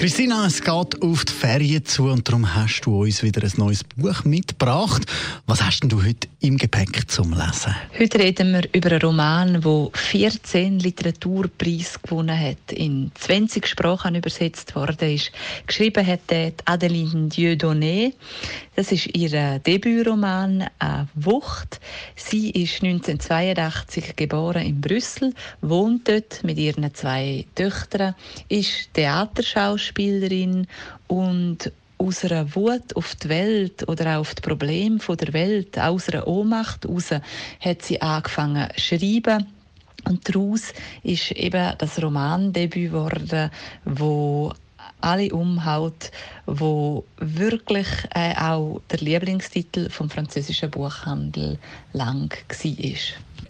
Christina, es geht auf die Ferien zu und darum hast du uns wieder ein neues Buch mitgebracht. Was hast denn du heute im Gepäck zum Lesen? Heute reden wir über einen Roman, der 14 Literaturpreise gewonnen hat, in 20 Sprachen übersetzt worden ist. Geschrieben hat Adeline Dieudonné. Das ist ihr Debütroman «Eine Wucht». Sie ist 1982 geboren in Brüssel, wohnt dort mit ihren zwei Töchtern, ist Theaterschauspielerin und aus einer Wut auf die Welt oder auch auf die Probleme der Welt, aus einer Ohnmacht heraus, hat sie angefangen zu schreiben. Und daraus ist eben das Romandebüt geworden, wo alle umhaut, wo wirklich äh, auch der Lieblingstitel vom französischen Buchhandel lang war.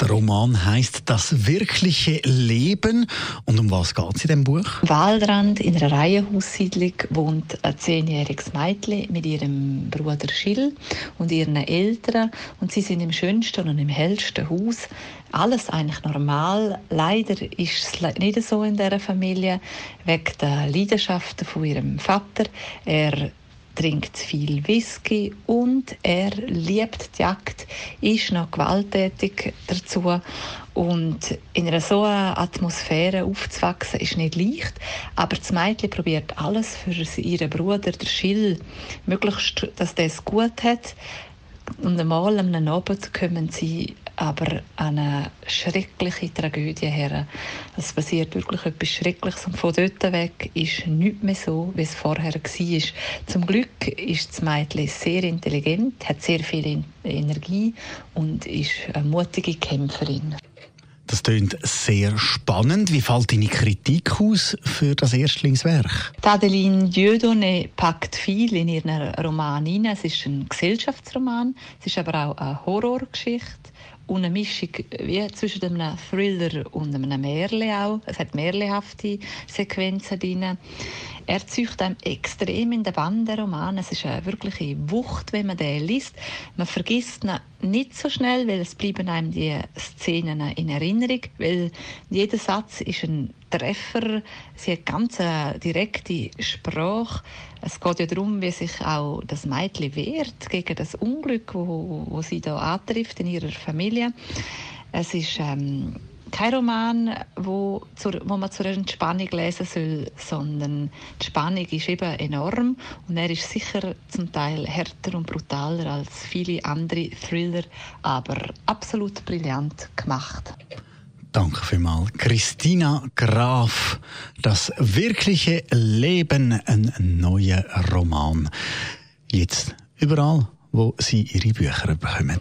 Der Roman heißt Das wirkliche Leben. Und um was geht es in dem Buch? Waldrand in einer Reihenhaussiedlung wohnt ein zehnjähriges Mädchen mit ihrem Bruder Schill und ihren Eltern. Und sie sind im schönsten und im hellsten Haus. Alles eigentlich normal. Leider ist es nicht so in dieser Familie, wegen der Leidenschaften von ihrem Vater. Er trinkt viel Whisky und er liebt die Jagd, ist noch gewalttätig dazu und in einer so Atmosphäre aufzuwachsen ist nicht leicht, aber das Mädchen probiert alles für ihren Bruder, der Schill, möglichst, dass der es gut hat. Und einmal am Abend kommen sie aber eine schreckliche Tragödie her. Es passiert wirklich etwas Schreckliches und von dort weg ist nichts mehr so, wie es vorher war. Zum Glück ist das Mädchen sehr intelligent, hat sehr viel Energie und ist eine mutige Kämpferin. Das klingt sehr spannend. Wie fällt deine Kritik aus für das Erstlingswerk? Adeline Dieudonné packt viel in ihren Roman hinein. Es ist ein Gesellschaftsroman, es ist aber auch eine Horrorgeschichte und eine Mischung wie zwischen einem Thriller und einem Märchen auch. Es hat märchenhafte Sequenzen drin. Er zieht einem extrem in den Bann, der Roman. Es ist eine wirkliche Wucht, wenn man den liest. Man vergisst ihn nicht so schnell, weil es bleiben einem die Szenen in Erinnerung, weil jeder Satz ist ein Treffer. Sie hat ganz eine direkte Sprache. Es geht ja darum, wie sich auch das Mädchen wehrt gegen das Unglück, wo, wo sie da antrifft in ihrer Familie. Es ist ähm, kein Roman, wo, zur, wo man zur Entspannung lesen soll, sondern die Spannung ist eben enorm und er ist sicher zum Teil härter und brutaler als viele andere Thriller, aber absolut brillant gemacht. Danke vielmals. Christina Graf, das wirkliche Leben, ein neuer Roman. Jetzt überall, wo Sie Ihre Bücher bekommen.